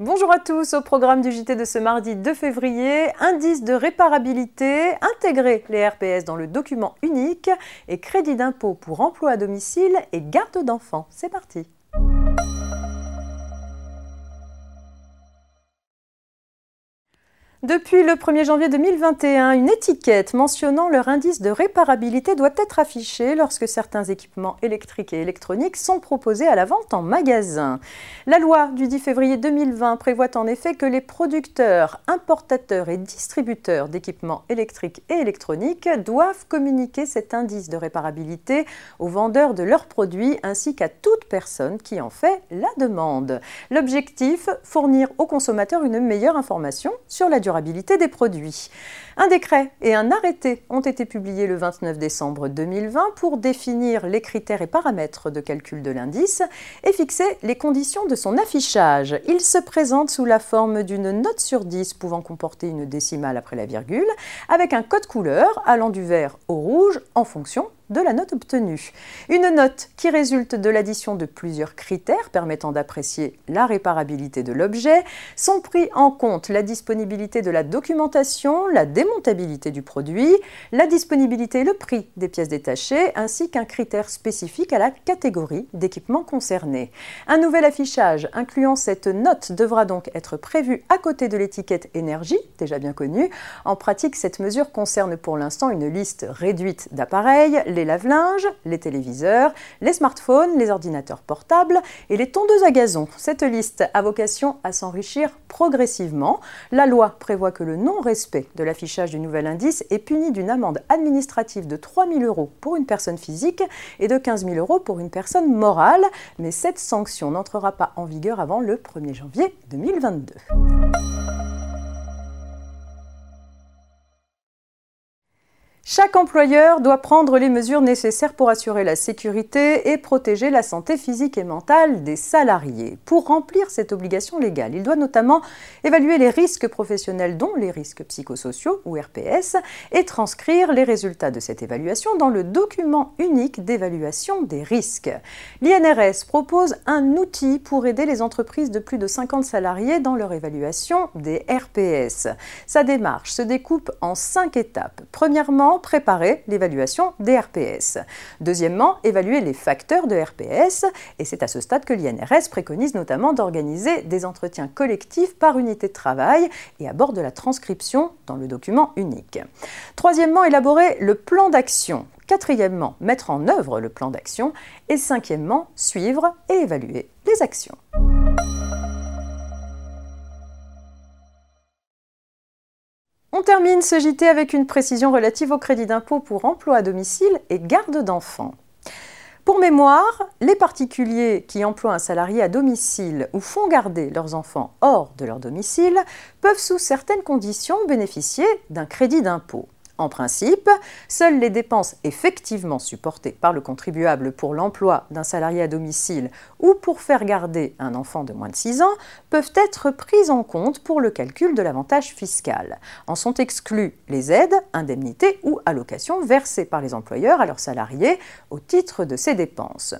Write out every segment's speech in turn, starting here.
Bonjour à tous, au programme du JT de ce mardi 2 février, indice de réparabilité, intégrer les RPS dans le document unique et crédit d'impôt pour emploi à domicile et garde d'enfants. C'est parti. Depuis le 1er janvier 2021, une étiquette mentionnant leur indice de réparabilité doit être affichée lorsque certains équipements électriques et électroniques sont proposés à la vente en magasin. La loi du 10 février 2020 prévoit en effet que les producteurs, importateurs et distributeurs d'équipements électriques et électroniques doivent communiquer cet indice de réparabilité aux vendeurs de leurs produits ainsi qu'à toute personne qui en fait la demande. L'objectif, fournir aux consommateurs une meilleure information sur la durée des produits. Un décret et un arrêté ont été publiés le 29 décembre 2020 pour définir les critères et paramètres de calcul de l'indice et fixer les conditions de son affichage. Il se présente sous la forme d'une note sur 10 pouvant comporter une décimale après la virgule, avec un code couleur allant du vert au rouge en fonction de la note obtenue. Une note qui résulte de l'addition de plusieurs critères permettant d'apprécier la réparabilité de l'objet. Sont pris en compte la disponibilité de la documentation, la démontabilité du produit, la disponibilité et le prix des pièces détachées, ainsi qu'un critère spécifique à la catégorie d'équipement concerné. Un nouvel affichage incluant cette note devra donc être prévu à côté de l'étiquette énergie, déjà bien connue. En pratique, cette mesure concerne pour l'instant une liste réduite d'appareils, les lave-linges, les téléviseurs, les smartphones, les ordinateurs portables et les tondeuses à gazon. Cette liste a vocation à s'enrichir progressivement. La loi prévoit que le non-respect de l'affichage du nouvel indice est puni d'une amende administrative de 3 000 euros pour une personne physique et de 15 000 euros pour une personne morale, mais cette sanction n'entrera pas en vigueur avant le 1er janvier 2022. Chaque employeur doit prendre les mesures nécessaires pour assurer la sécurité et protéger la santé physique et mentale des salariés. Pour remplir cette obligation légale, il doit notamment évaluer les risques professionnels, dont les risques psychosociaux ou RPS, et transcrire les résultats de cette évaluation dans le document unique d'évaluation des risques. L'INRS propose un outil pour aider les entreprises de plus de 50 salariés dans leur évaluation des RPS. Sa démarche se découpe en cinq étapes. Premièrement, préparer l'évaluation des RPS. Deuxièmement, évaluer les facteurs de RPS, et c'est à ce stade que l'INRS préconise notamment d'organiser des entretiens collectifs par unité de travail et aborde la transcription dans le document unique. Troisièmement, élaborer le plan d'action. Quatrièmement, mettre en œuvre le plan d'action. Et cinquièmement, suivre et évaluer les actions. Termine ce JT avec une précision relative au crédit d'impôt pour emploi à domicile et garde d'enfants. Pour mémoire, les particuliers qui emploient un salarié à domicile ou font garder leurs enfants hors de leur domicile peuvent sous certaines conditions bénéficier d'un crédit d'impôt. En principe, seules les dépenses effectivement supportées par le contribuable pour l'emploi d'un salarié à domicile ou pour faire garder un enfant de moins de 6 ans peuvent être prises en compte pour le calcul de l'avantage fiscal. En sont exclus les aides, indemnités ou allocations versées par les employeurs à leurs salariés au titre de ces dépenses.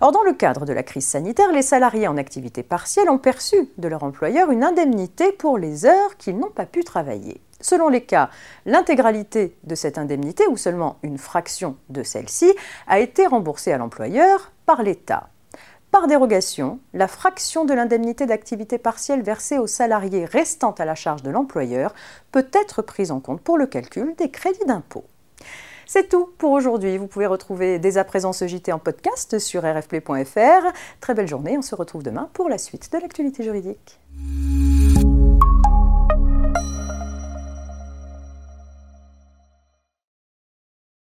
Or, dans le cadre de la crise sanitaire, les salariés en activité partielle ont perçu de leur employeur une indemnité pour les heures qu'ils n'ont pas pu travailler. Selon les cas, l'intégralité de cette indemnité ou seulement une fraction de celle-ci a été remboursée à l'employeur par l'État. Par dérogation, la fraction de l'indemnité d'activité partielle versée aux salariés restant à la charge de l'employeur peut être prise en compte pour le calcul des crédits d'impôt. C'est tout pour aujourd'hui. Vous pouvez retrouver dès à présent ce JT en podcast sur rfp.fr. Très belle journée, on se retrouve demain pour la suite de l'actualité juridique.